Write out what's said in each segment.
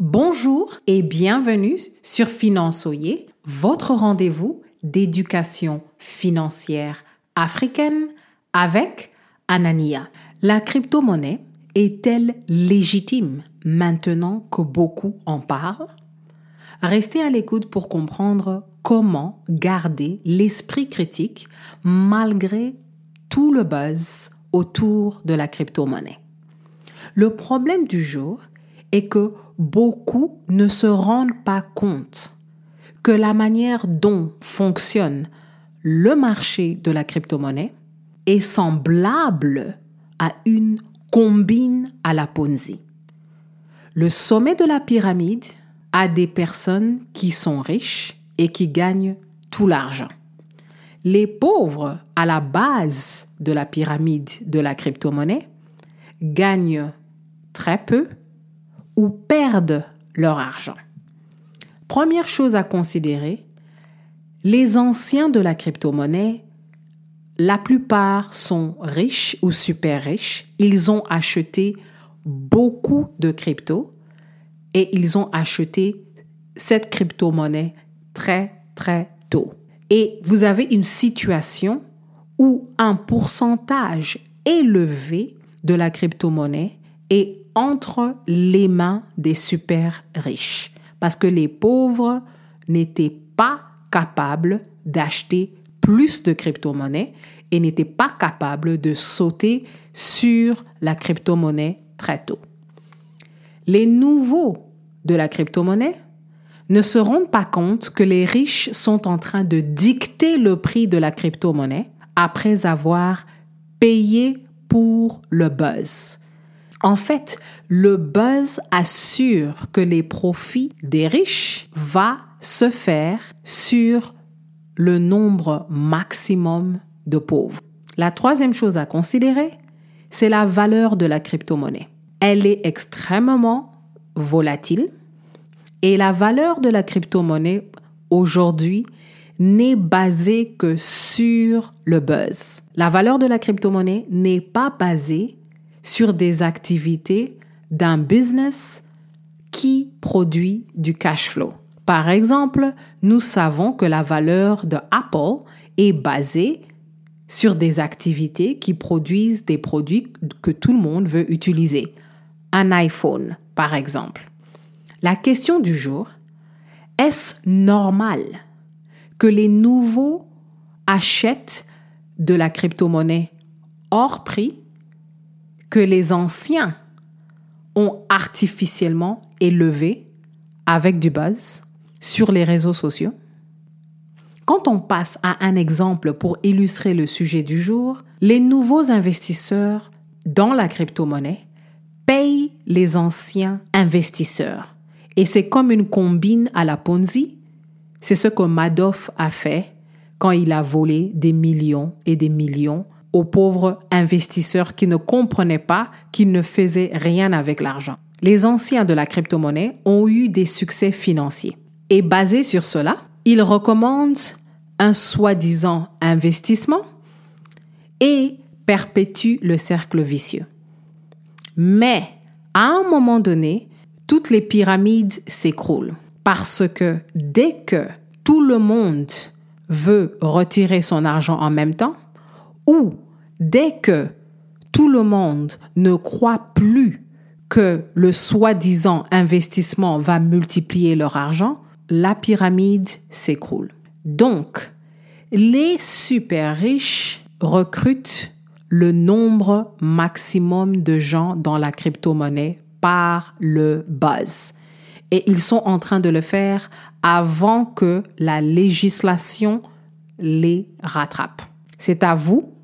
Bonjour et bienvenue sur Finançoyer, votre rendez-vous d'éducation financière africaine avec Anania. La crypto-monnaie est-elle légitime maintenant que beaucoup en parlent? Restez à l'écoute pour comprendre comment garder l'esprit critique malgré tout le buzz autour de la crypto-monnaie. Le problème du jour est que beaucoup ne se rendent pas compte que la manière dont fonctionne le marché de la crypto-monnaie est semblable à une combine à la Ponzi. Le sommet de la pyramide a des personnes qui sont riches et qui gagnent tout l'argent. Les pauvres à la base de la pyramide de la crypto-monnaie gagnent très peu ou perdent leur argent. Première chose à considérer, les anciens de la crypto-monnaie, la plupart sont riches ou super riches. Ils ont acheté beaucoup de crypto et ils ont acheté cette crypto-monnaie très, très tôt. Et vous avez une situation où un pourcentage élevé de la crypto-monnaie est entre les mains des super riches parce que les pauvres n'étaient pas capables d'acheter plus de crypto-monnaies et n'étaient pas capables de sauter sur la crypto-monnaie très tôt. Les nouveaux de la crypto-monnaie ne se rendent pas compte que les riches sont en train de dicter le prix de la crypto-monnaie après avoir payé pour le buzz. En fait, le buzz assure que les profits des riches va se faire sur le nombre maximum de pauvres. La troisième chose à considérer, c'est la valeur de la crypto-monnaie. Elle est extrêmement volatile et la valeur de la crypto-monnaie aujourd'hui n'est basée que sur le buzz. La valeur de la crypto-monnaie n'est pas basée sur des activités d'un business qui produit du cash flow. Par exemple, nous savons que la valeur de Apple est basée sur des activités qui produisent des produits que tout le monde veut utiliser. Un iPhone, par exemple. La question du jour, est-ce normal que les nouveaux achètent de la crypto-monnaie hors prix que les anciens ont artificiellement élevé avec du buzz sur les réseaux sociaux. Quand on passe à un exemple pour illustrer le sujet du jour, les nouveaux investisseurs dans la crypto-monnaie payent les anciens investisseurs. Et c'est comme une combine à la Ponzi. C'est ce que Madoff a fait quand il a volé des millions et des millions aux pauvres investisseurs qui ne comprenaient pas qu'ils ne faisaient rien avec l'argent. Les anciens de la crypto-monnaie ont eu des succès financiers. Et basé sur cela, ils recommandent un soi-disant investissement et perpétuent le cercle vicieux. Mais à un moment donné, toutes les pyramides s'écroulent parce que dès que tout le monde veut retirer son argent en même temps, ou dès que tout le monde ne croit plus que le soi-disant investissement va multiplier leur argent, la pyramide s'écroule. Donc, les super riches recrutent le nombre maximum de gens dans la crypto-monnaie par le buzz. Et ils sont en train de le faire avant que la législation les rattrape. C'est à vous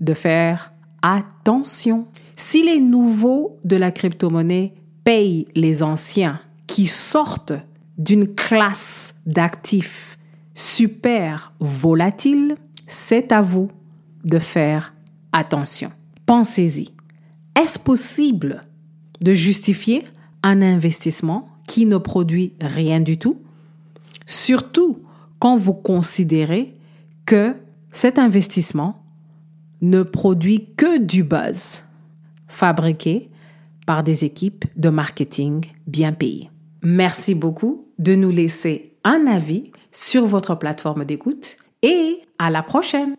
de faire attention. Si les nouveaux de la crypto-monnaie payent les anciens qui sortent d'une classe d'actifs super volatiles, c'est à vous de faire attention. Pensez-y. Est-ce possible de justifier un investissement qui ne produit rien du tout? Surtout quand vous considérez que cet investissement ne produit que du buzz fabriqué par des équipes de marketing bien payées. Merci beaucoup de nous laisser un avis sur votre plateforme d'écoute et à la prochaine.